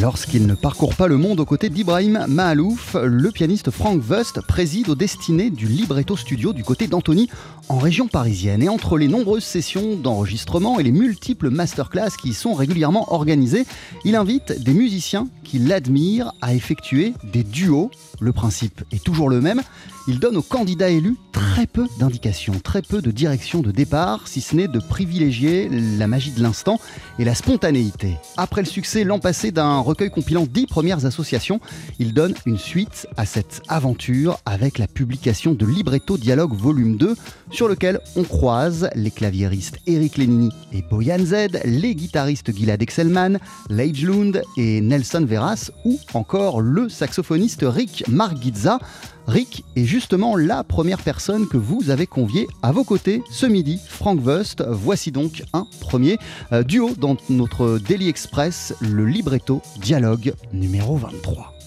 Lorsqu'il ne parcourt pas le monde aux côtés d'Ibrahim Mahalouf, le pianiste Frank Wust préside aux destinées du libretto studio du côté d'Anthony en région parisienne. Et entre les nombreuses sessions d'enregistrement et les multiples masterclass qui y sont régulièrement organisées, il invite des musiciens qui l'admirent à effectuer des duos. Le principe est toujours le même. Il donne aux candidats élus très peu d'indications, très peu de direction de départ, si ce n'est de privilégier la magie de l'instant et la spontanéité. Après le succès l'an passé d'un recueil compilant 10 premières associations, il donne une suite à cette aventure avec la publication de Libretto Dialogue Volume 2, sur lequel on croise les claviéristes Eric Lenini et Boyan Z, les guitaristes Gilad Exelman, Leij Lund et Nelson Veras, ou encore le saxophoniste Rick Margitza. Rick est justement la première personne que vous avez conviée à vos côtés ce midi, Frank Wust. Voici donc un premier euh, duo dans notre Daily Express, le libretto dialogue numéro 23.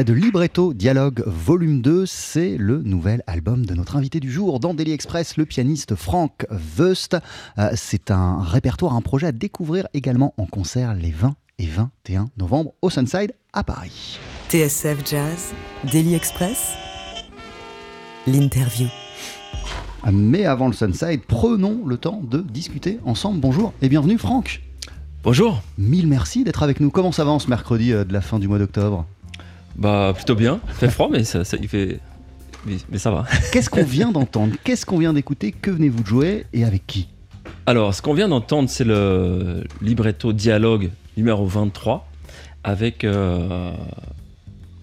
Extrait de Libretto Dialogue Volume 2, c'est le nouvel album de notre invité du jour dans Daily Express, le pianiste Frank Wust. Euh, c'est un répertoire, un projet à découvrir également en concert les 20 et 21 novembre au Sunside à Paris. TSF Jazz, Daily Express, l'interview. Mais avant le Sunside, prenons le temps de discuter ensemble. Bonjour et bienvenue Franck. Bonjour. Mille merci d'être avec nous. Comment ça va en ce mercredi euh, de la fin du mois d'octobre? Bah plutôt bien. Il fait froid mais ça, ça il fait mais, mais ça va. Qu'est-ce qu'on vient d'entendre? Qu'est-ce qu'on vient d'écouter? Que venez-vous de jouer? Et avec qui? Alors ce qu'on vient d'entendre c'est le libretto dialogue numéro 23 avec euh,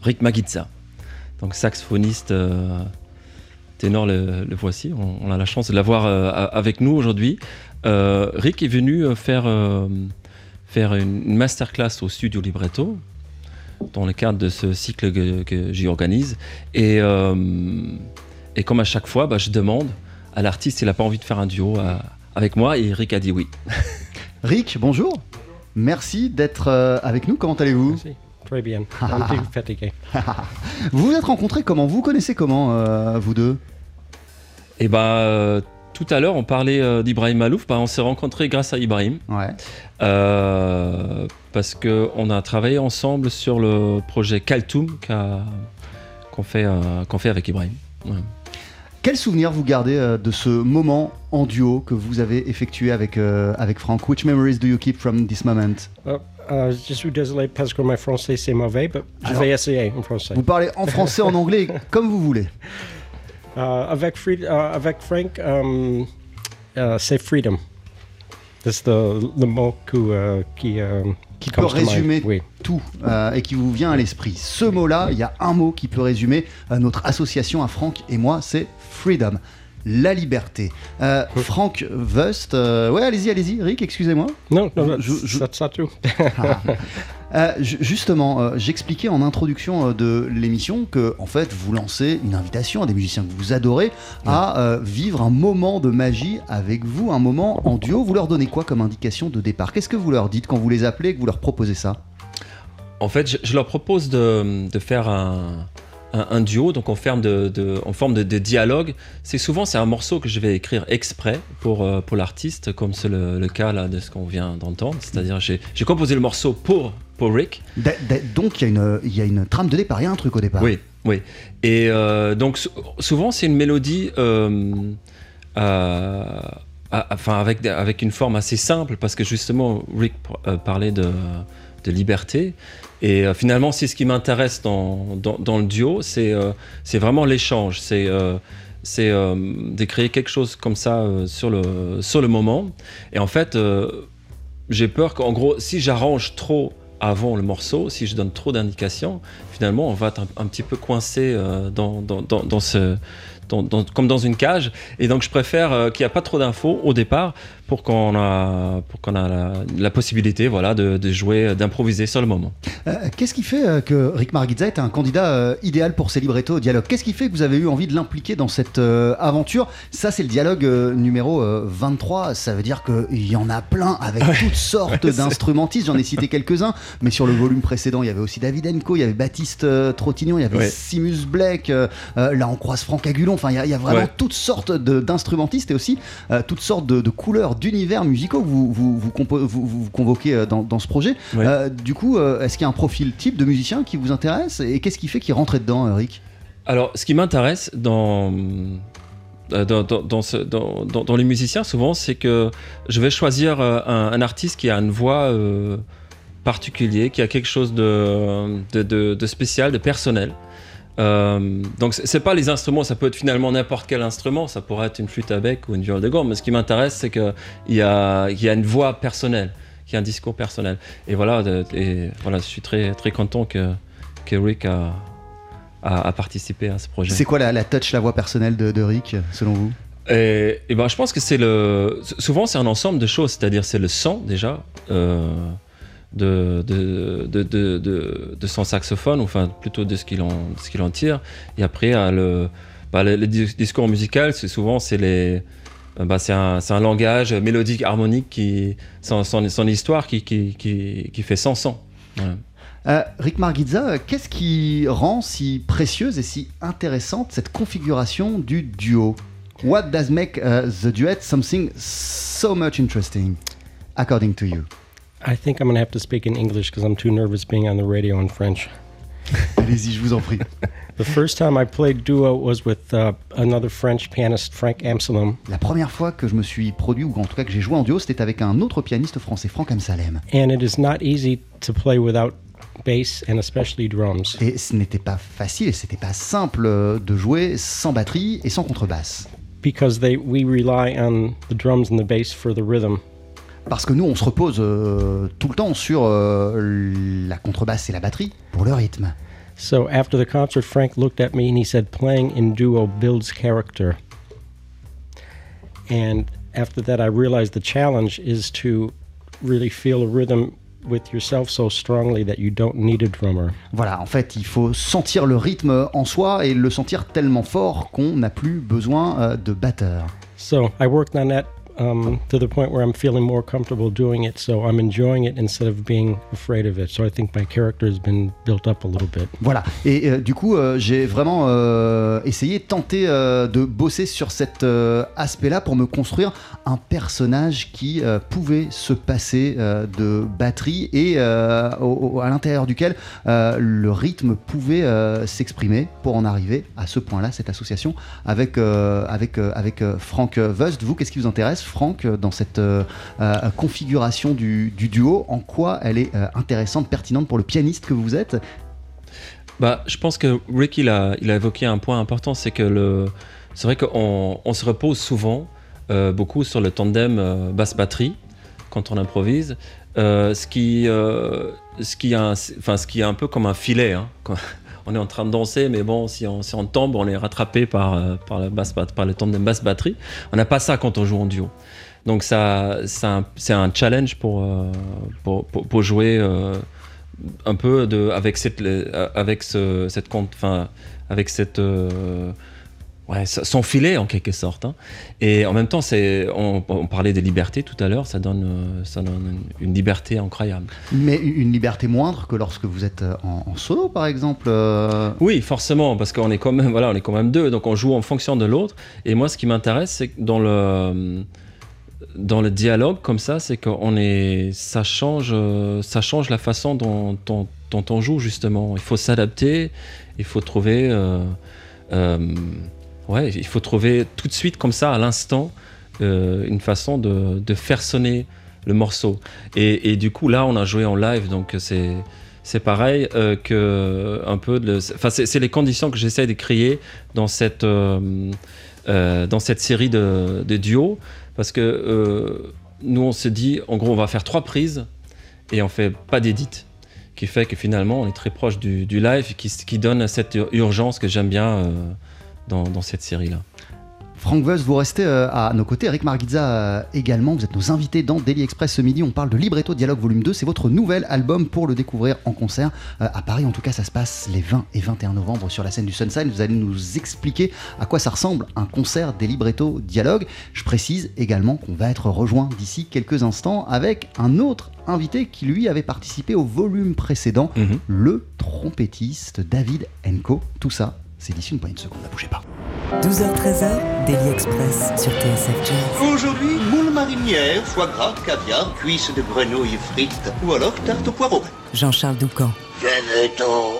Rick Magitza. Donc saxophoniste euh, ténor le, le voici. On, on a la chance de l'avoir euh, avec nous aujourd'hui. Rick est venu faire faire une masterclass au studio libretto dans le cadre de ce cycle que, que j'y organise. Et, euh, et comme à chaque fois, bah, je demande à l'artiste s'il n'a pas envie de faire un duo euh, avec moi. Et Rick a dit oui. Rick, bonjour. Merci d'être euh, avec nous. Comment allez-vous? Très bien. Un peu fatigué. Vous vous êtes rencontrés comment? Vous connaissez comment, euh, vous deux? Bah, euh, tout à l'heure, on parlait euh, d'Ibrahim Malouf. Bah, on s'est rencontrés grâce à Ibrahim. Ouais. Euh, parce qu'on a travaillé ensemble sur le projet Kaltoum qu'a- qu'on fait, euh, qu'on fait avec Ibrahim. Ouais. Quel souvenir vous gardez euh, de ce moment en duo que vous avez effectué avec, euh, avec Franck? Which memories do you keep from this moment? Euh, euh, je suis désolé parce que mon français c'est mauvais, mais je vais essayer en français. Vous parlez en français, en anglais, comme vous voulez. Avec, Fried- euh, avec Frank, euh, euh, c'est freedom. C'est le, le mot que, qui, Qui peut résumer Oui. tout euh, et qui vous vient à l'esprit. Ce mot-là, il y a un mot qui peut résumer euh, notre association à Franck et moi, c'est freedom. La liberté. Euh, Franck Wust, euh, ouais, allez-y, allez-y, Rick, excusez-moi. Non, non, Je- je- c'est ça tout. Euh, ju- justement, euh, j'expliquais en introduction euh, de l'émission que, en fait, vous lancez une invitation à des musiciens que vous adorez à euh, vivre un moment de magie avec vous, un moment en duo. Vous leur donnez quoi comme indication de départ? Qu'est-ce que vous leur dites quand vous les appelez et que vous leur proposez ça? En fait, je, je leur propose de, de faire un, un- un duo, donc en forme de, de- en forme de, de dialogue. C'est souvent c'est un morceau que je vais écrire exprès pour, euh, pour l'artiste, comme c'est le, le cas là de ce qu'on vient d'entendre. C'est-à-dire j'ai j'ai composé le morceau pour pour Rick. Da- da- Donc, il y, a une- y a une trame de départ, il y a un truc au départ. Oui, oui. Et euh, donc sou- souvent c'est une mélodie, euh, enfin avec avec une forme assez simple parce que justement Rick parlait de, de liberté et euh, finalement c'est ce qui m'intéresse dans, dans, le duo, c'est euh, vraiment l'échange, c'est euh, euh, de créer quelque chose comme ça sur le sur le moment et en fait j'ai peur qu'en gros si j'arrange trop avant le morceau, si je donne trop d'indications, finalement, on va être un, petit peu coincé dans, dans, dans, ce, dans- dans- comme dans une cage. Et donc, je préfère qu'il n'y a pas trop d'infos au départ pour qu'on a, pour qu'on a la, la possibilité voilà, de, de jouer, d'improviser sur le moment. Euh, Qu'est-ce qui fait euh, que Rick Margitza est un candidat euh, idéal pour ces librettos au dialogue? Qu'est-ce qui fait que vous avez eu envie de l'impliquer dans cette euh, aventure? Ça, c'est le dialogue numéro euh, 23. Ça veut dire qu'il y en a plein avec toutes sortes d'instrumentistes. J'en ai cité quelques-uns, mais sur le volume précédent, il y avait aussi David Enco, il y avait Baptiste Trottignon, il y avait Ouais. Simus euh, là, on croise Franck Agulon. Enfin, il y, a- il y a vraiment toutes sortes de- d'instrumentistes et aussi toutes sortes de, de couleurs, d'univers musicaux que vous, vous, vous, convoquez euh, dans, dans ce projet. Ouais. Euh, du coup, euh, est-ce qu'il y a un profil type de musicien qui vous intéresse Et qu'est-ce qui fait qu'il rentrait dedans, Eric Alors, ce qui m'intéresse dans, dans, dans, dans ce- dans- dans- dans les musiciens, souvent, c'est que je vais choisir un, un artiste qui a une voix euh, particulière, qui a quelque chose de, de, de- de spécial, de personnel. Euh, donc, c'est pas les instruments, ça peut être finalement n'importe quel instrument, ça pourrait être une flûte à bec ou une viole de gomme, mais ce qui m'intéresse, c'est qu'il y a, il y a une voix personnelle, qu'il y a un discours personnel. Et voilà, et voilà je suis très, très content que, que Rick a, a, a participé à ce projet. C'est quoi la, la touch, la voix personnelle de, de Rick, selon vous? Et, et ben, je pense que c'est le. Souvent, c'est un ensemble de choses, c'est-à-dire c'est le son déjà euh, de, de, de, de, son saxophone, enfin plutôt de ce qu'il en, qu'il en tire. Et après, euh, le, bah, le, le dis- discours musical, c'est souvent c'est les. euh, Bah, c'est un, un langage mélodique, harmonique, qui, son, son, son histoire qui, qui, qui, qui fait sans son. Voilà. Euh, Rick Margizza, qu'est-ce qui rend si précieuse et si intéressante cette configuration du duo? What does make uh, the duet something so much interesting, according to you? I think I'm going to have to speak in English because I'm too nervous being on the radio in French. Allez-y, je vous en prie. The first time I played duo was with uh, another French pianist, Frank Amsterdam, La première fois que je me suis produit, ou en tout cas que j'ai joué en duo, c'était avec un autre pianiste français, Franck Amsalem. and it is not easy to play without bass and especially drums. Et ce n'était pas facile, et c'était pas simple euh, de jouer sans batterie et sans contrebasse. because they we rely on the drums and the bass for the rhythm. Parce que nous, on se repose euh, tout le temps sur euh, la contrebasse et la batterie pour le rythme. So after the concert, Frank looked at me and he said, "Playing in duo builds character." And after that, I realized the challenge is to really feel a rhythm with yourself so strongly that you don't need a drummer. Voilà, en fait, il faut sentir le rythme en soi et le sentir tellement fort qu'on n'a plus besoin euh, de batteur. So I worked on that to the point where I'm feeling more comfortable doing it. So I'm enjoying it instead of being afraid of it. So I think my character has been built up a little bit. Voilà, et euh, du coup, euh, j'ai vraiment euh, essayé, tenté de bosser sur cet aspect-là pour me construire un personnage qui pouvait se passer de batterie et à l'intérieur duquel le rythme pouvait s'exprimer pour en arriver à ce point-là, cette association avec, avec, avec Franck Wust. Vous, qu'est-ce qui vous intéresse, Franck, euh, dans cette euh, euh, configuration du, du duo En quoi elle est intéressante, pertinente pour le pianiste que vous êtes? Bah, je pense que Rick, il a, il a évoqué un point important, c'est que le, c'est vrai qu'on on se repose souvent beaucoup sur le tandem euh, basse-batterie quand on improvise, ce qui, ce qui, a ce qui est un peu comme un filet. hein. On est en train de danser, mais bon, si on, si on tombe, on est rattrapé par, euh, par, la basse, par le tandem basse-batterie. On n'a pas ça quand on joue en duo. Donc ça, c'est un, challenge pour, euh, pour, jouer euh, un peu de, avec cette, avec ce, cette enfin, avec cette, ouais, son filet en quelque sorte. hein. Et en même temps, c'est, on, on parlait des libertés tout à l'heure, ça donne, euh, ça donne une, une liberté incroyable. Mais une liberté moindre que lorsque vous êtes euh, en, en solo, par exemple. euh, Oui, forcément, parce qu'on est quand même, voilà, on est quand même deux, donc on joue en fonction de l'autre. Et moi, ce qui m'intéresse, c'est que dans le dans le dialogue comme ça, c'est qu'on est, ça change, ça change la façon dont, dont- dont on joue justement. Il faut s'adapter, il faut trouver, euh, euh, ouais, il faut trouver tout de suite comme ça à l'instant euh, une façon de, faire sonner le morceau. Et, du coup, là, on a joué en live, donc c'est c'est pareil euh, que un peu enfin c'est les conditions que j'essaie de créer dans cette euh, dans cette série de, de duos parce que nous on se dit en gros on va faire trois prises et on fait pas d'édit qui fait que finalement on est très proche du, live qui, donne cette ur- urgence que j'aime bien dans, dans cette série là. Franck Veus, vous restez euh, à nos côtés. Eric Margizza euh, également. Vous êtes nos invités dans Daily Express ce midi. On parle de Libretto Dialogue Volume 2. C'est votre nouvel album pour le découvrir en concert euh, à Paris. En tout cas, ça se passe les 20 et 21 novembre sur la scène du Sunshine. Vous allez nous expliquer à quoi ça ressemble un concert des Libretto Dialogue. Je précise également qu'on va être rejoint d'ici quelques instants avec un autre invité qui lui avait participé au volume précédent, Mhm. le trompettiste David Enco. Tout ça, c'est d'ici une poignée de secondes. Ne bougez pas. 12h-13h, Daily Express sur TSF Jazz. Aujourd'hui, moule marinière, foie gras, caviar, cuisses de grenouille frites ou alors tarte au poireau. Jean-Charles Doucan. Venez-t'en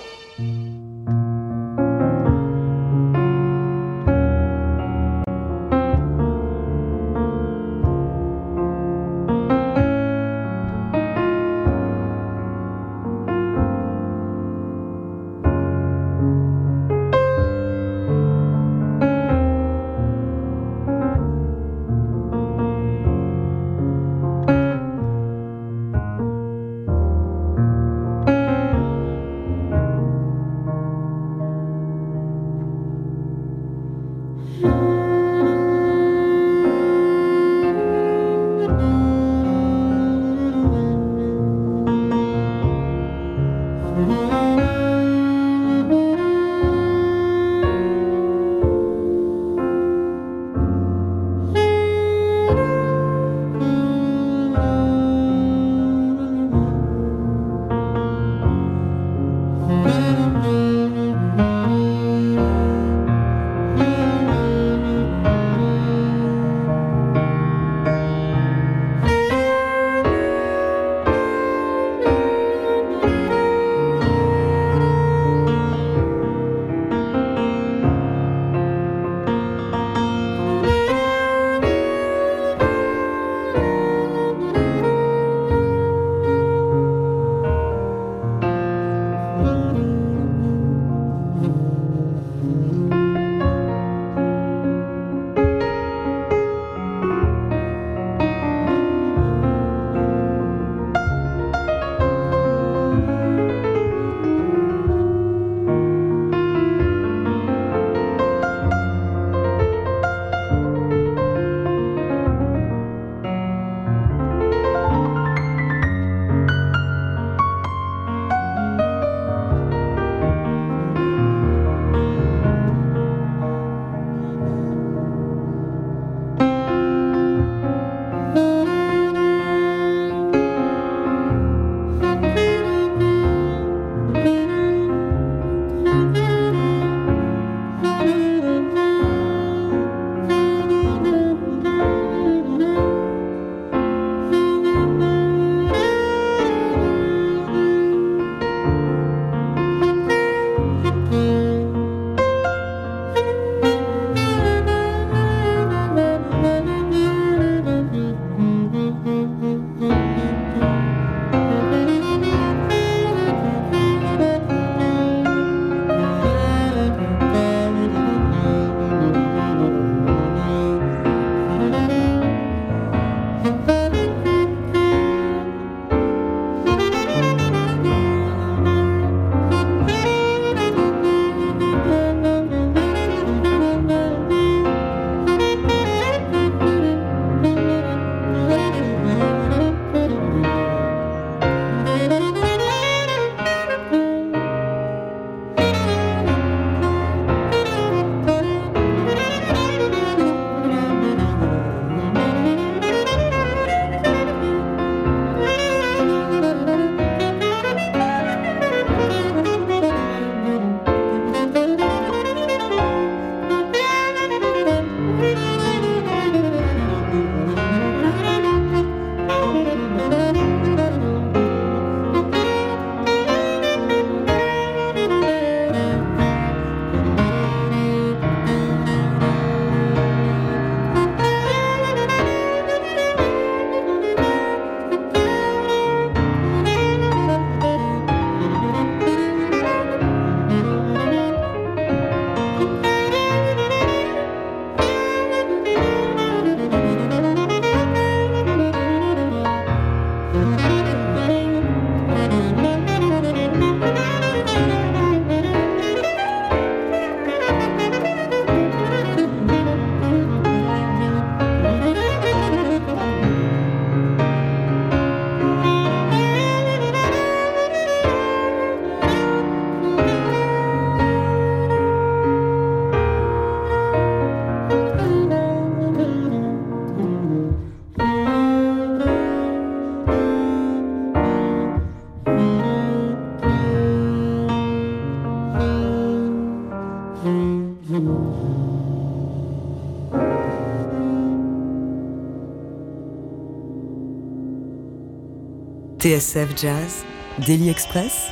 TSF Jazz, Daily Express,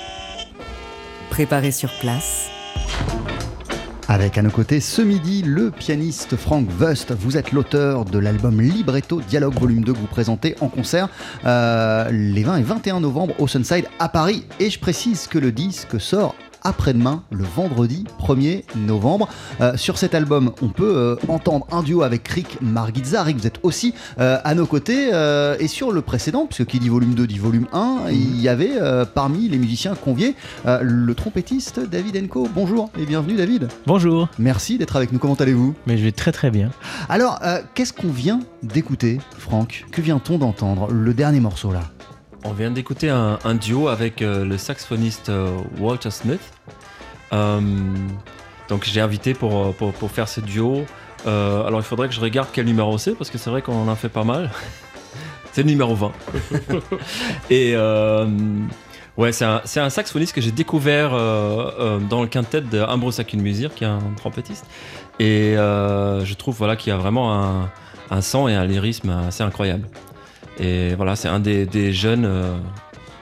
préparé sur place. Avec à nos côtés ce midi le pianiste Frank Wust. Vous êtes l'auteur de l'album Libretto Dialogue Volume 2 que vous présentez en concert euh, les 20 et 21 novembre au Sunside à Paris. Et je précise que le disque sort après-demain, le vendredi 1er novembre. Euh, sur cet album, on peut euh, entendre un duo avec Rick Margitza. Rick, vous êtes aussi euh, à nos côtés. et sur le précédent, puisque qui dit volume 2 dit volume 1, il y avait parmi les musiciens conviés le trompettiste David Enco. Bonjour et bienvenue David. Bonjour, Merci d'être avec nous. Comment allez-vous? Mais je vais très très bien. Alors, qu'est-ce qu'on vient d'écouter, Franck? Que vient-on d'entendre Le dernier morceau là? On vient d'écouter un, un duo avec euh, le saxophoniste euh, Walter Smith. Euh, donc j'ai invité pour, pour, pour faire ce duo. Alors il faudrait que je regarde quel numéro c'est parce que c'est vrai qu'on en a fait pas mal. c'est le numéro 20. Et ouais, c'est un, un saxophoniste que j'ai découvert dans le quintet de Ambrose Akinmusir, qui est un trompettiste. Et je trouve voilà, qu'il y a vraiment un, un son et un lyrisme assez incroyable. Et voilà, c'est un des, des jeunes euh,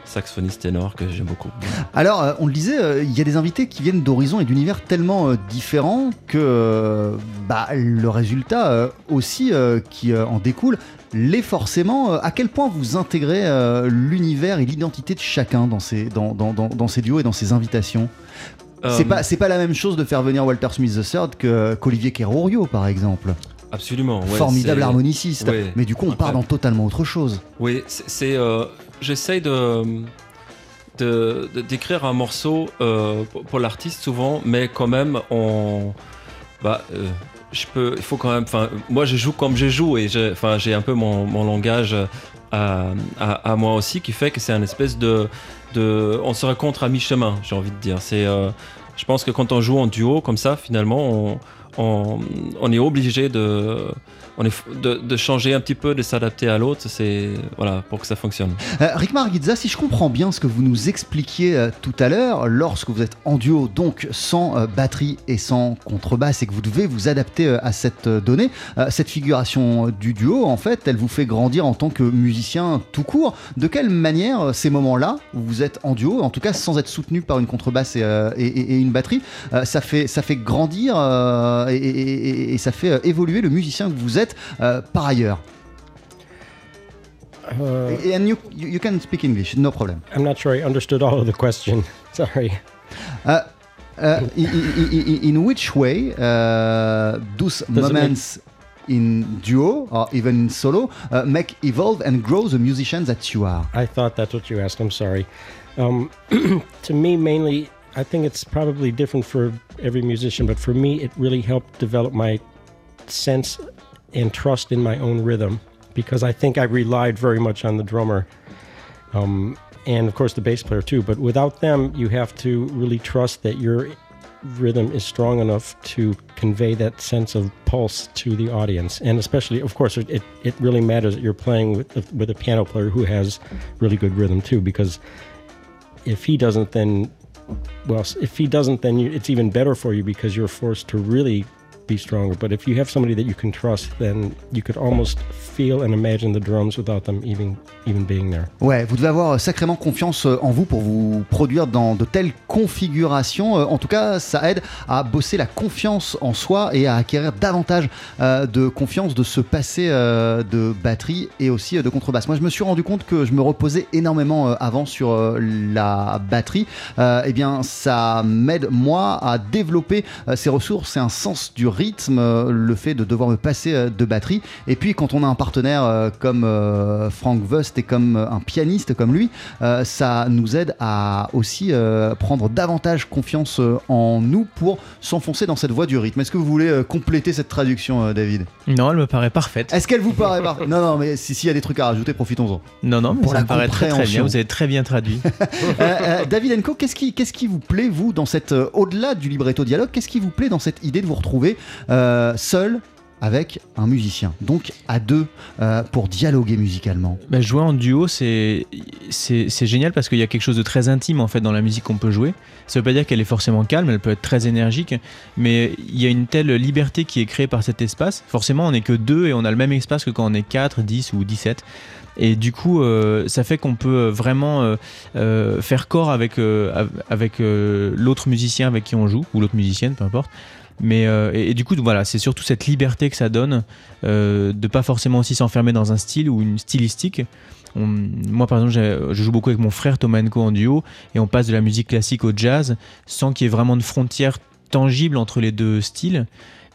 saxophonistes ténors que j'aime beaucoup. Alors, euh, on le disait, euh, il y a des invités qui viennent d'horizons et d'univers tellement euh, différents que bah, le résultat aussi qui en découle l'est forcément. À quel point vous intégrez l'univers et l'identité de chacun dans ces, dans, dans, dans, dans ces duos et dans ces invitations? C'est pas, c'est pas la même chose de faire venir Walter Smith III qu'Olivier Kerrourio, par exemple. Absolument. ouais, Formidable harmoniciste. ouais, Mais du coup, on part dans totalement autre chose. Oui, c'est. euh, J'essaye de. de- de- d'écrire un morceau euh, pour, l'artiste souvent, mais quand même, on. Bah, euh, je peux. Il faut quand même. Enfin, moi, je joue comme je joue et j'ai enfin, j'ai un peu mon, mon langage à, à, à moi aussi qui fait que c'est un espèce de. de on se rencontre à mi-chemin, j'ai envie de dire. C'est. euh, je pense que quand on joue en duo comme ça, finalement, on, on, est obligé de, de, changer un petit peu, de s'adapter à l'autre, c'est voilà pour que ça fonctionne. Euh, Rick si je comprends bien ce que vous nous expliquiez euh, tout à l'heure, lorsque vous êtes en duo, donc sans euh, batterie et sans contrebasse, et que vous devez vous adapter euh, à cette donnée, cette figuration du duo, en fait, elle vous fait grandir en tant que musicien tout court. De quelle manière ces moments-là, où vous êtes en duo, en tout cas sans être soutenu par une contrebasse et, une batterie, ça, fait, ça fait grandir et, ça fait évoluer le musicien que vous êtes euh, par ailleurs Uh, And you, you can speak English, no problem. I'm not sure I understood all of the question. Sorry. Uh, uh, in, in, in which way uh, those Does moments in duo or even in solo uh, make evolve and grow the musician that you are? I thought that's what you asked. I'm sorry. Um, to me, mainly, I think it's probably different for every musician, but for me, it really helped develop my sense and trust in my own rhythm because I think I relied very much on the drummer. Um, and of course the bass player too. But without them, you have to really trust that your rhythm is strong enough to convey that sense of pulse to the audience. And especially, of course, it, it really matters that you're playing with, with a piano player who has really good rhythm too, because if he doesn't, then, well, if he doesn't, then you, it's even better for you because you're forced to really be stronger. But if you have somebody that you can trust, then you could almost feel and imagine the drums without them even even being there. Ouais, vous devez avoir sacrément confiance euh, en vous pour vous produire dans de telles configurations. Euh, En tout cas, ça aide à bosser la confiance en soi et à acquérir davantage euh, de confiance, de passer euh, de batterie et aussi euh, de contrebasse. Moi, je me suis rendu compte que je me reposais énormément euh, avant sur euh, la batterie. Euh, eh bien, ça m'aide moi à développer euh, ces ressources et un sens du rythme, le fait de devoir me passer euh, de batterie. Et puis, quand on a un partenaire euh, comme euh, Frank Wust et comme un pianiste comme lui, ça nous aide à aussi prendre davantage confiance en nous pour s'enfoncer dans cette voie du rythme. Est-ce que vous voulez compléter cette traduction, David? Non, elle me paraît parfaite. Est-ce qu'elle vous paraît par- Non, non, mais si- s'il y a des trucs à rajouter, profitons-en. Non, non, mais Pour ça la me paraît très bien. Vous avez très bien traduit. Euh, euh, David Enco, qu'est-ce qui, qu'est-ce qui vous plaît, vous, dans cette, euh, au-delà du libretto dialogue, qu'est-ce qui vous plaît dans cette idée de vous retrouver euh, seul avec un musicien, donc à deux, euh, pour dialoguer musicalement Bah, jouer en duo, c'est génial parce qu'il y a quelque chose de très intime en fait dans la musique qu'on peut jouer. Ça veut pas dire qu'elle est forcément calme, elle peut être très énergique, mais il y a une telle liberté qui est créée par cet espace. Forcément, on n'est que deux et on a le même espace que quand on est 4, 10 ou 17. Et du coup, euh, ça fait qu'on peut vraiment faire corps avec, av- avec l'autre musicien avec qui on joue, ou l'autre musicienne, peu importe. Mais euh, et, du coup, voilà, c'est surtout cette liberté que ça donne euh, de pas forcément aussi s'enfermer dans un style ou une stylistique. Moi, par exemple, je joue beaucoup avec mon frère Tomanko en duo et on passe de la musique classique au jazz sans qu'il y ait vraiment de frontière tangible entre les deux styles.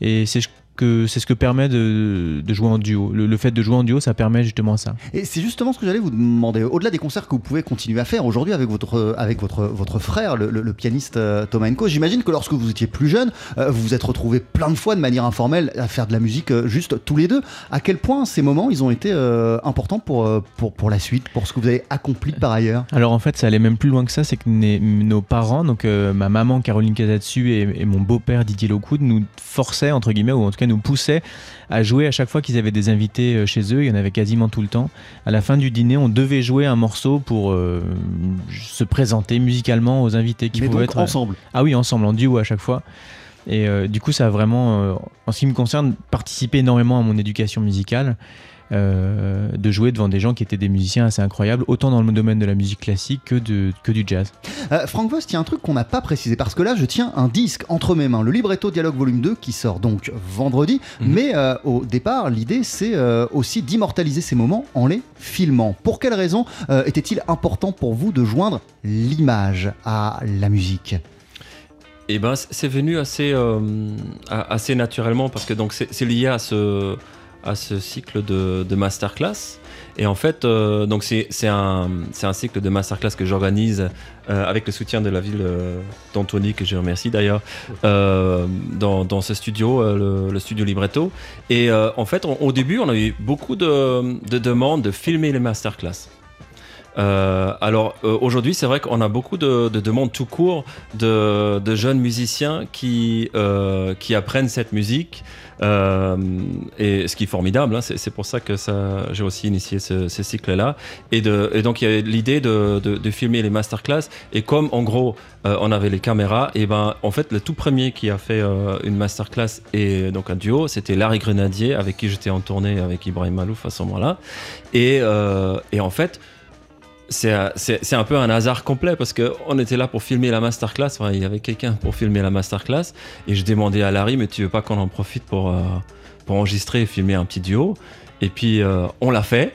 Et c'est ce que c'est ce que permet de, de jouer en duo. Le, le fait de jouer en duo, ça permet justement ça. Et c'est justement ce que j'allais vous demander. Au-delà des concerts que vous pouvez continuer à faire aujourd'hui avec votre, avec votre, votre frère, le, le- le pianiste euh, Thomas Enko, j'imagine que lorsque vous étiez plus jeune, euh, vous vous êtes retrouvés plein de fois de manière informelle à faire de la musique euh, juste tous les deux. À quel point ces moments, ils ont été euh, importants pour, euh, pour, pour la suite, pour ce que vous avez accompli par ailleurs? Alors en fait, ça allait même plus loin que ça, c'est que nos parents, donc euh, ma maman Caroline Casatsu et, et mon beau-père Didier Locoud, nous forçaient, entre guillemets, ou en tout cas nous poussaient à jouer à chaque fois qu'ils avaient des invités euh, chez eux, il y en avait quasiment tout le temps. À la fin du dîner, on devait jouer un morceau pour euh, se présenter musicalement aux invités qui Mais pouvaient donc être... ensemble. Ah oui, ensemble, en duo à chaque fois. Et euh, du coup, ça a vraiment, euh, en ce qui me concerne, participé énormément à mon éducation musicale. Euh, de jouer devant des gens qui étaient des musiciens assez incroyables, autant dans le domaine de la musique classique que, de, que du jazz. Euh, Frank Vost, il y a un truc qu'on n'a pas précisé parce que là, je tiens un disque entre mes mains, le libretto Dialogue Volume 2 qui sort donc vendredi. Mhm. Mais euh, au départ, l'idée c'est euh, aussi d'immortaliser ces moments en les filmant. Pour quelle raison euh, était-il important pour vous de joindre l'image à la musique? Et ben, c'est venu assez, euh, naturellement parce que donc c'est lié à ce, à ce cycle de, masterclass. Et en fait, euh, c'est un, cycle de masterclass que j'organise euh, avec le soutien de la ville euh, que je remercie d'ailleurs, euh, dans, ce studio, le, studio Libretto. Et en fait, au début, on a eu beaucoup de demandes de filmer les masterclass. Euh, alors euh, aujourd'hui, c'est vrai qu'on a beaucoup de, de demandes tout court de, de jeunes musiciens qui, euh, qui apprennent cette musique. Euh, et ce qui est formidable, hein, c'est pour ça que ça, j'ai aussi initié ce, ce cycle-là. Et, et donc il y a l'idée de, de- de filmer les masterclass. Et comme en gros euh, on avait les caméras, et ben en fait le tout premier qui a fait euh, une masterclass et donc un duo, c'était Larry Grenadier avec qui j'étais en tournée avec Ibrahim Malouf à ce moment-là. Et, et en fait c'est un- c'est un peu un hasard complet parce qu'on était là pour filmer la masterclass. Il y avait quelqu'un pour filmer la masterclass. Et je demandais à Larry, mais tu veux pas qu'on en profite pour, euh, pour enregistrer et filmer un petit duo? Et puis, euh, on l'a fait.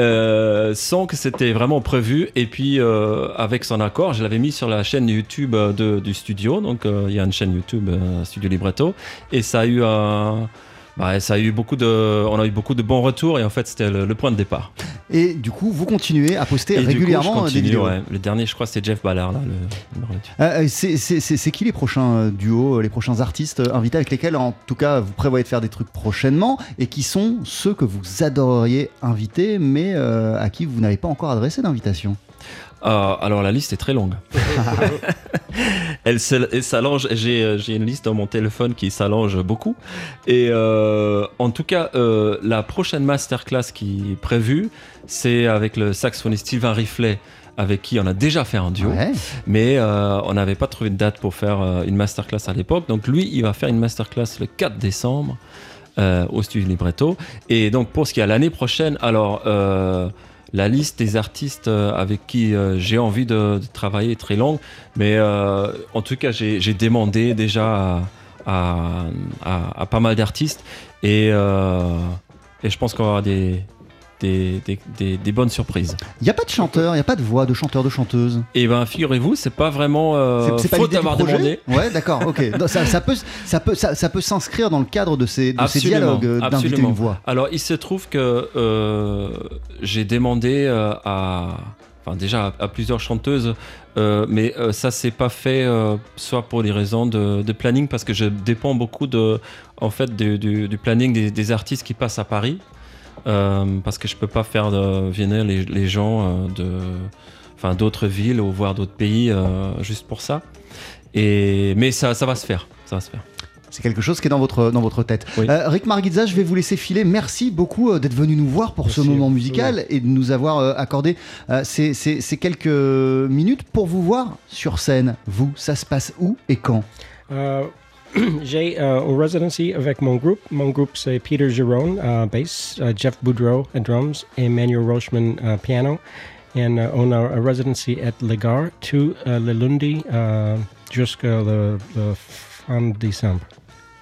euh, sans que c'était vraiment prévu et puis euh, avec son accord je l'avais mis sur la chaîne YouTube euh, du studio donc euh, il y a une chaîne YouTube euh, Studio Libretto et ça a eu un bah, ça a eu beaucoup de on a eu beaucoup de bons retours et en fait c'était le- le point de départ Et du coup, vous continuez à poster et du coup, régulièrement je des continue, vidéos. ouais. Le dernier, je crois, c'est Jeff Ballard, deux. Euh, c'est- qui les prochains euh, duos, euh, les prochains artistes euh, invités avec lesquels, en tout cas, vous prévoyez de faire des trucs prochainement et qui sont ceux que vous adoreriez inviter, mais euh, à qui vous n'avez pas encore adressé d'invitation? Euh, alors, la liste est très longue. elle s'al- elle s'allonge. J'ai euh, j'ai une liste dans mon téléphone qui s'allonge beaucoup. Et euh, en tout cas, euh, la prochaine masterclass qui est prévue, c'est avec le saxophoniste Sylvain Riflet. Avec qui on a déjà fait un duo, Ouais. mais euh, on n'avait pas trouvé de date pour faire euh, une masterclass à l'époque. Donc lui, il va faire une masterclass le 4 décembre euh, au studio Libretto. Et donc pour ce qui est à l'année prochaine, alors euh, la liste des artistes euh, avec qui euh, j'ai envie de, travailler est très longue, mais euh, en tout cas j'ai demandé déjà à, pas mal d'artistes et, et je pense qu'on avoir des, des, des- des- des bonnes surprises. Il n'y a pas de chanteur, il n'y a pas de voix de chanteur, de chanteuse. Et ben figurez-vous, c'est pas vraiment euh, C'est- c'est pas faute d'avoir demandé. Ouais, d'accord, ok. Ça, ça peut, ça peut, ça, ça peut s'inscrire dans le cadre de ces, de ces dialogues, euh, d'inviter absolument. une voix. Alors, il se trouve que euh, j'ai demandé euh, à, enfin déjà à, à plusieurs chanteuses, euh, mais euh, ça s'est pas fait euh, soit pour des raisons de, de planning parce que je dépends beaucoup de, en fait, du, du- du planning des, des artistes qui passent à Paris, parce que je peux pas faire venir les, les gens euh, de, enfin d'autres villes ou voire d'autres pays euh, juste pour ça. Et mais ça, ça va se faire, ça va se faire. C'est quelque chose qui est dans votre, dans votre tête. Euh, Rick Margitza, je vais vous laisser filer. Merci beaucoup euh, d'être venu nous voir pour ce moment musical et de nous avoir euh, accordé ces, ces, ces, quelques minutes pour vous voir sur scène. Vous, ça se passe où et quand? J'ai euh, une residency avec mon groupe. Mon groupe, c'est Peter Giron, uh, bass, uh, Jeff Boudreau, uh, drums, et Manuel Rochman, uh, piano. Et on a residency at Legar, tout le lundi jusqu'à le, le fin décembre.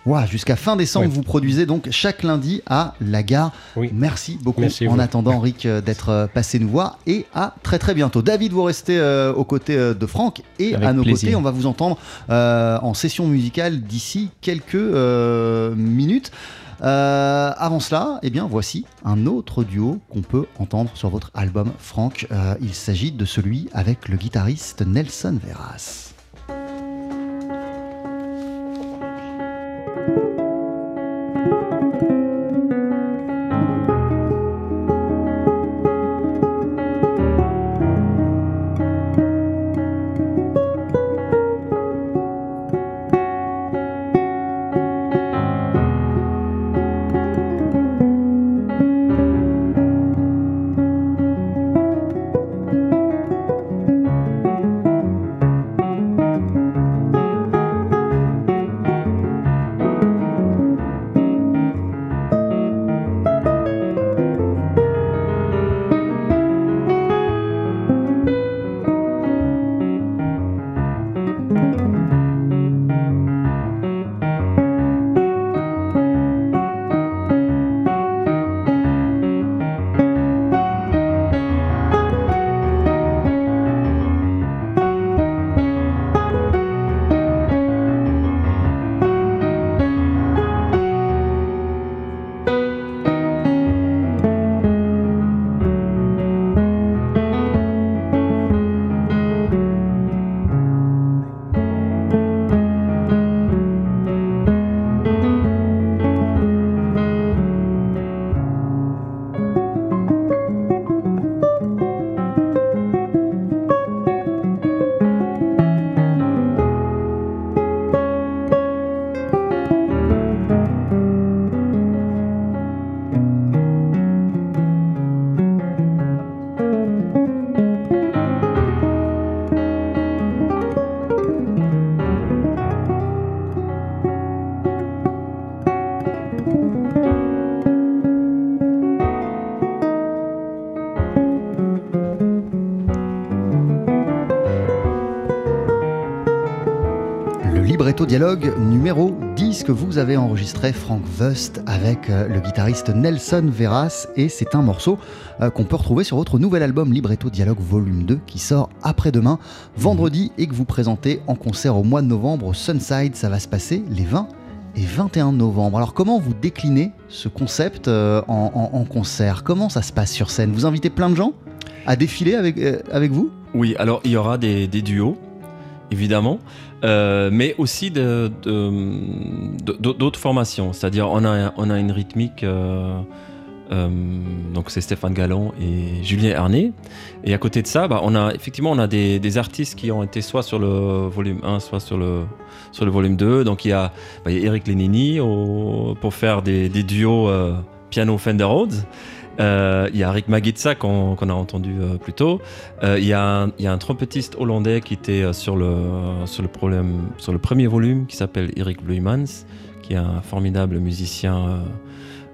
Wow, Jusqu'à fin décembre, vous produisez donc chaque lundi à la gare. Oui. Merci beaucoup en attendant, Rick, euh, d'être euh, passé nous voir et à très très bientôt. David, vous restez euh, aux côtés de Franck et à nos côtés, on va vous entendre en session musicale d'ici quelques minutes. avant cela, eh bien, voici un autre duo qu'on peut entendre sur votre album, Franck. il s'agit de celui avec le guitariste Nelson Veras. Dialogue numéro 10 que vous avez enregistré, Frank Wust, avec euh, le guitariste Nelson Veras. Et c'est un morceau euh, qu'on peut retrouver sur votre nouvel album Libretto Dialogue Volume 2 qui sort après-demain, vendredi, et que vous présentez en concert au mois de novembre au Sunside. Ça va se passer les 20 et 21 novembre. Alors comment vous déclinez ce concept euh, en, concert? Comment ça se passe sur scène? Vous invitez plein de gens à défiler avec, avec vous? Oui, alors il y aura des duos évidemment, euh, mais aussi d'autres formations. C'est-à-dire, on a, on a une rythmique. Euh, euh, donc c'est Stéphane Gallon et Julien Herné. Et à côté de ça, bah, on a effectivement on a des, artistes qui ont été soit sur le volume 1, soit sur le, sur le volume 2. Donc il y a, bah, Eric Lenini pour faire des, des duos piano Fender Rhodes. Euh, il y a Rick Magitsa qu'on a entendu euh, plus tôt. Euh, il y, a un trompettiste hollandais qui était sur le, sur le, premier volume qui s'appelle Eric Bluymans, qui est un formidable musicien.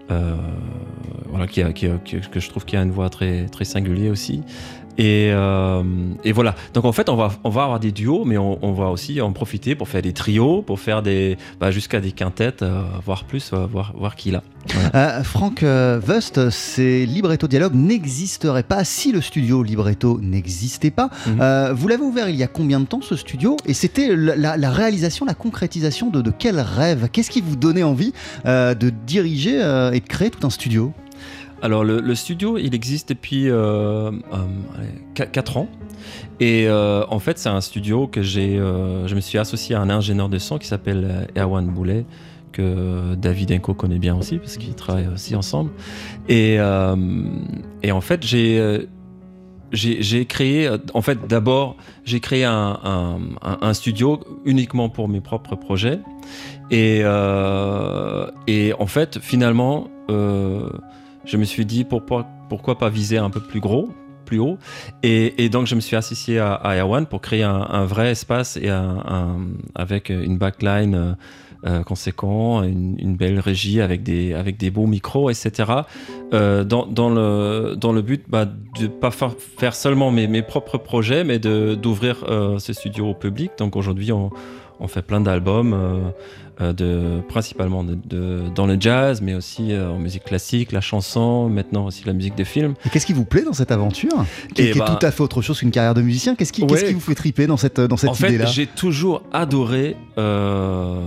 voilà, qui, que je trouve qui a une voix très, très singulière aussi. Et, euh, et, voilà. Donc en fait, on va, on va avoir des duos, mais on, on, va aussi en profiter pour faire des trios, pour faire des, bah, jusqu'à des quintettes, euh, voire plus, euh, voir, voir qui l'a. Voilà. Franck Wust, ces libretto dialogue n'existeraient pas si le studio libretto n'existait pas. Mhm. vous l'avez ouvert il y a combien de temps ce studio? Et c'était la, la, réalisation, la concrétisation de, de quel rêve? Qu'est-ce qui vous donnait envie de diriger et de créer tout un studio? Alors le, studio, il existe depuis 4 euh, euh, ans. Et euh, en fait, c'est un studio que j'ai, je me suis associé à un ingénieur de son qui s'appelle Erwan Boulet, que David Enko connaît bien aussi parce qu'ils travaillent aussi ensemble. Et, et en fait, j'ai j'ai créé, euh, en fait, d'abord, j'ai créé un, studio uniquement pour mes propres projets. Et, euh, et en fait, finalement, euh, je me suis dit pourquoi, pourquoi pas viser un peu plus gros, plus haut? Et, donc, je me suis associé à, à Airone pour créer un, vrai espace et avec une backline. euh, euh, conséquent, une, belle régie avec des, avec des beaux micros, etc. Euh, dans, le, dans le but bah, de pas fa- faire seulement mes, mes propres projets, mais d'ouvrir euh, ce studio au public. Donc aujourd'hui, on, on fait plein d'albums, euh, de, principalement de, de- dans le jazz, mais aussi euh, en musique classique, la chanson, maintenant aussi la musique de film. Et qu'est-ce qui vous plaît dans cette aventure Qui, Eh est ben- tout à fait autre chose qu'une carrière de musicien? Qu'est-ce qui, qu'est-ce Ouais. qui vous fait triper dans cette, dans cette en fait, idée-là? j'ai toujours adoré euh,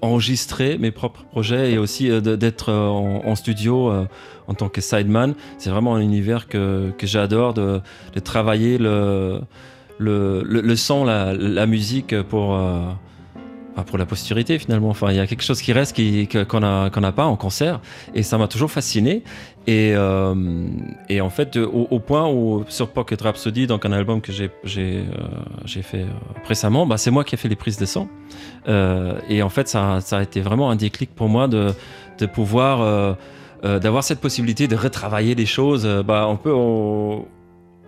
enregistrer mes propres projets et aussi euh, d'être euh, en, en studio euh, en tant que sideman. C'est vraiment un univers que, que j'adore de, de travailler le, le, le, le son, la, la musique pour, bah, pour la postérité finalement. Enfin, il y a quelque chose qui reste qui- qu'on n'a pas en concert et ça m'a toujours fasciné. Et, euh, et en fait, au, au point où sur Pocket Rhapsody, donc un album que j'ai j'ai euh, fait euh, récemment, bah, c'est moi qui ai fait les prises de son. Euh, et en fait, ça, ça a été vraiment un déclic pour moi de, de pouvoir euh, euh, d'avoir cette possibilité de retravailler les choses, bah, un peu en,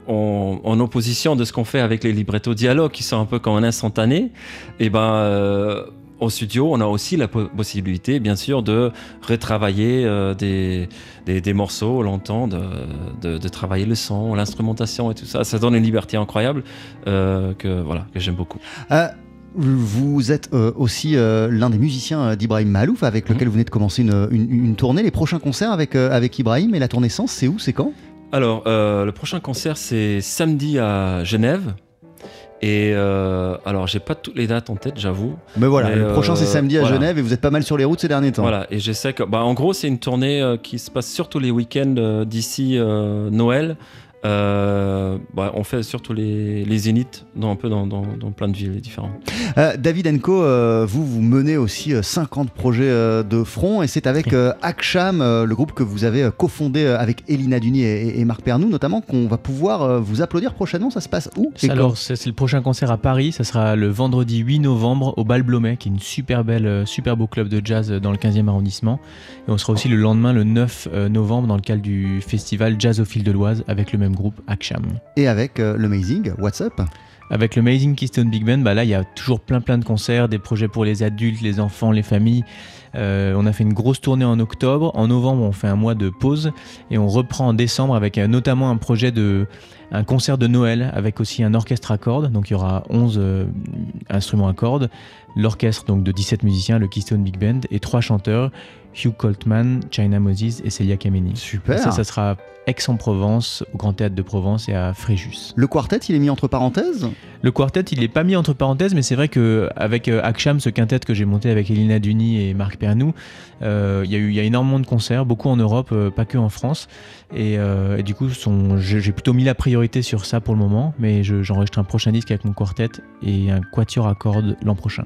en, en opposition de ce qu'on fait avec les librettos dialogues qui sont un peu comme un instantané. Et ben euh, au studio, on a aussi la po- possibilité, bien sûr, de retravailler euh, des, des, des morceaux longtemps, de, de, de travailler le son, l'instrumentation et tout ça. Ça donne une liberté incroyable euh, que voilà que j'aime beaucoup. Vous êtes euh, aussi euh, l'un des musiciens d'Ibrahim Malouf, avec lequel vous venez de commencer une, une- une tournée. Les prochains concerts avec, euh, avec Ibrahim et la tournée Sens, c'est où C'est quand? Alors, euh, le prochain concert, c'est samedi à Genève. Et euh, alors, j'ai pas toutes les dates en tête, j'avoue. Mais voilà, Mais, le prochain c'est euh, samedi à voilà. Genève et vous êtes pas mal sur les routes ces derniers temps. Voilà, et je sais que, bah, en gros, c'est une tournée euh, qui se passe surtout les week-ends d'ici Noël. Euh, bah, on fait surtout les, les zéniths dans, un peu dans, dans, dans plein de villes différentes. Euh, David Enco, euh, vous, vous menez aussi euh, 50 projets euh, de front et c'est avec euh, Aksham, euh, le groupe que vous avez euh, cofondé avec Elina Duni et, et Marc Pernou notamment, qu'on va pouvoir euh, vous applaudir prochainement. Ça se passe où Alors, c'est le prochain concert à Paris. Ça sera le vendredi 8 novembre au Bal Blomet, qui est une super belle, super beau club de jazz dans le 15e arrondissement. Et on sera aussi le lendemain, le 9 euh, novembre, dans le cadre du festival Jazz au fil de l'Oise, avec le même groupe, Aksham. Et avec euh, l'Amazing, What's Up? Avec le Amazing Keystone Big Band, bah là, il y a toujours plein plein de concerts, des projets pour les adultes, les enfants, les familles. Euh, on a fait une grosse tournée en octobre. En novembre, on fait un mois de pause et on reprend en décembre avec euh, notamment un projet de un concert de Noël avec aussi un orchestre à cordes. Donc il y aura 11 euh, instruments à cordes, l'orchestre donc de 17 musiciens, le Keystone Big Band et trois chanteurs, Hugh Coltman, China Moses et Celia Kameni. Super. Ça, ça sera Aix-en-Provence, au Grand Théâtre de Provence et à Fréjus. Le quartet, il est mis entre parenthèses? Le quartet, il n'est pas mis entre parenthèses, mais c'est vrai qu'avec Aksham, ce quintet que j'ai monté avec Elina Duni et Marc Pernou, euh, il y, a eu- y a énormément de concerts, beaucoup en Europe, euh, pas que en France. Et, euh, et du coup, j'ai plutôt mis la priorité sur ça pour le moment, mais je- j'enregistre un prochain disque avec mon quartet et un quatuor à cordes l'an prochain.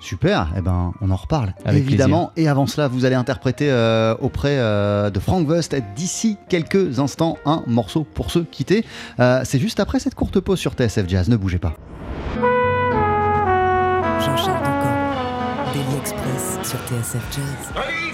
Super, eh ben, on en reparle Avec évidemment. Et avant cela, vous allez interpréter euh, auprès euh, de Frank Wust d'ici quelques instants un morceau pour se quitter. Euh, C'est juste après cette courte pause sur TSF Jazz, ne bougez pas. Jean-Charles Daily Express sur TSF Jazz. Allez,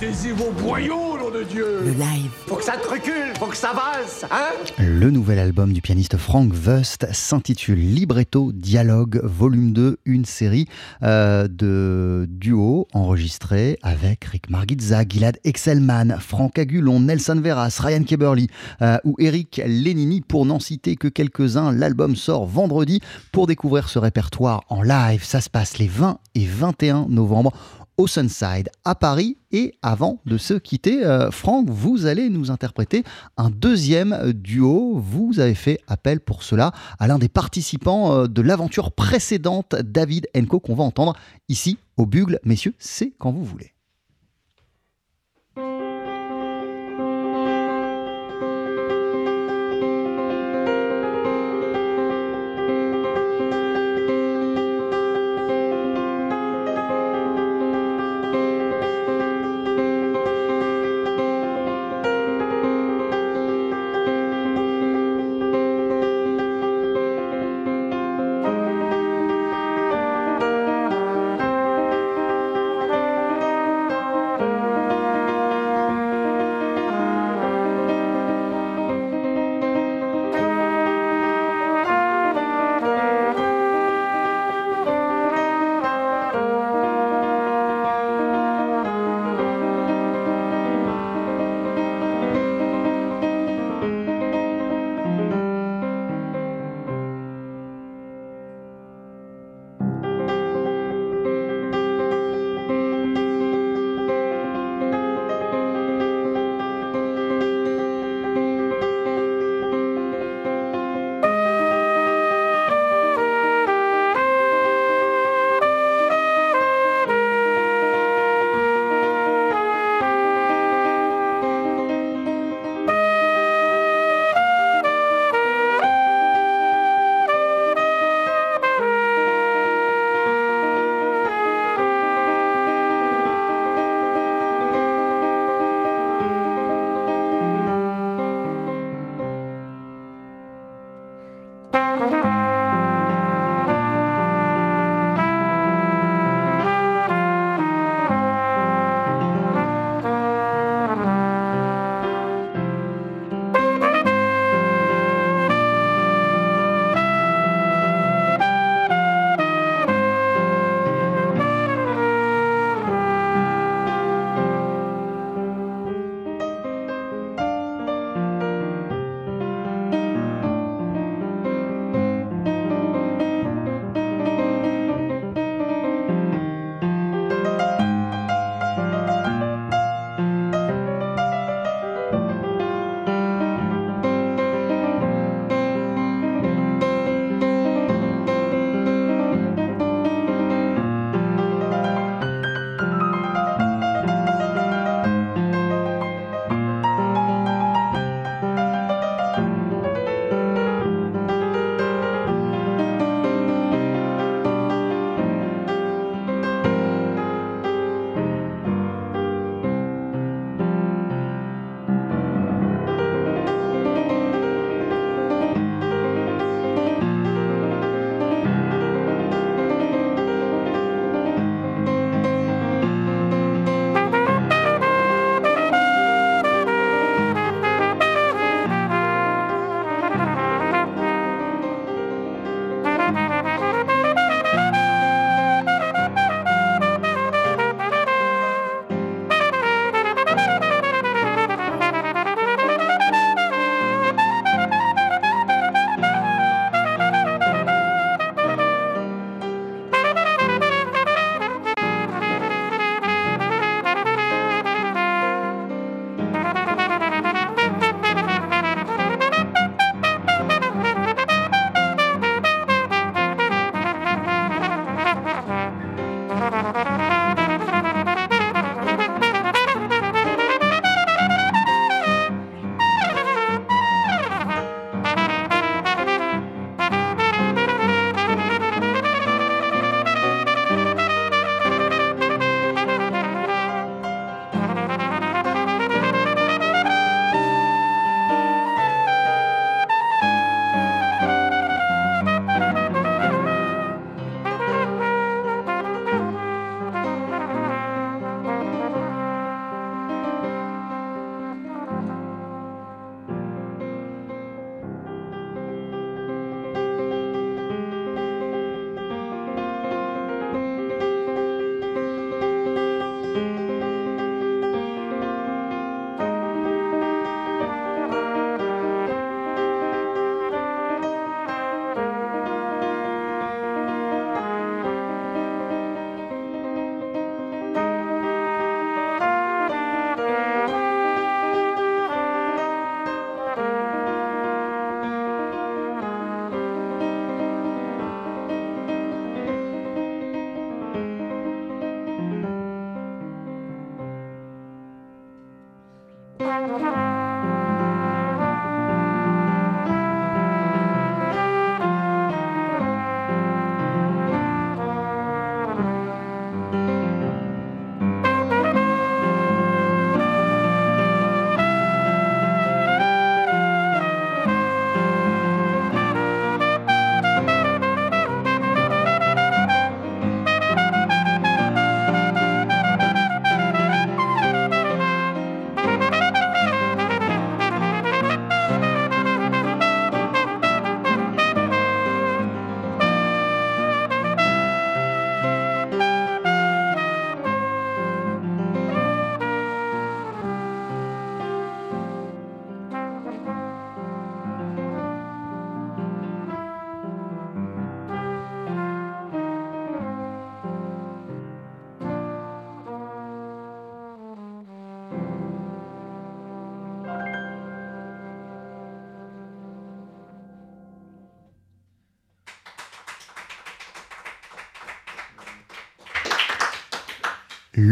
Mettez-y vos boyaux, nom de Dieu Le live. Faut que ça te recule, faut que ça valse, hein Le nouvel album du pianiste Frank Wust s'intitule Libretto Dialogue Volume 2, une série euh, de duos enregistrés avec Rick Margitza, Gilad Excelman, Franck Agulon, Nelson Veras, Ryan Keberly euh, ou Eric Lenini pour n'en citer que quelques-uns. L'album sort vendredi. Pour découvrir ce répertoire en live, ça se passe les 20 et 21 novembre au Sunside à Paris. Et avant de se quitter, euh, Franck, vous allez nous interpréter un deuxième duo. Vous avez fait appel pour cela à l'un des participants euh, de l'aventure précédente, David Enco, qu'on va entendre ici au Bugle. Messieurs, c'est quand vous voulez.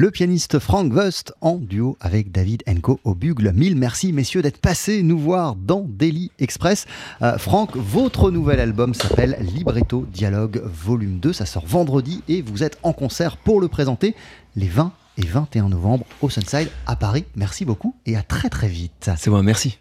Le pianiste Frank Wust en duo avec David Enco au bugle. Mille merci messieurs d'être passés nous voir dans Daily Express. Euh, Franck, votre nouvel album s'appelle Libretto Dialogue Volume 2. Ça sort vendredi et vous êtes en concert pour le présenter les 20 et 21 novembre au Sunside à Paris. Merci beaucoup et à très très vite. C'est moi, merci.